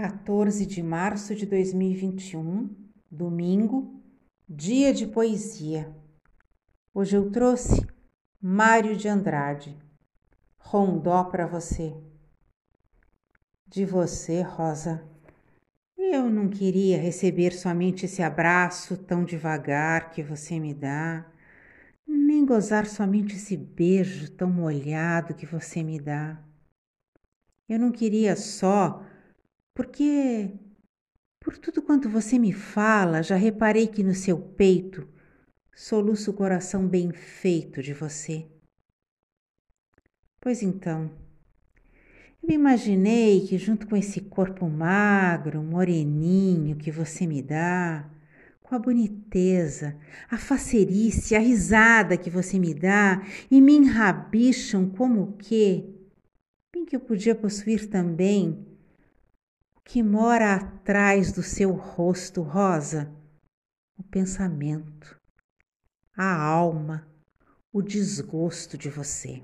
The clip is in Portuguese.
14 de março de 2021, domingo, dia de poesia. Hoje eu trouxe Mário de Andrade, Rondó para você. De você, Rosa. Eu não queria receber somente esse abraço tão devagar que você me dá, nem gozar somente esse beijo tão molhado que você me dá. Eu não queria só porque, por tudo quanto você me fala, já reparei que no seu peito soluça o coração bem feito de você. Pois então, eu imaginei que, junto com esse corpo magro, moreninho que você me dá, com a boniteza, a facerice, a risada que você me dá e me enrabicham como que, bem que eu podia possuir também que mora atrás do seu rosto rosa? O pensamento, a alma, o desgosto de você.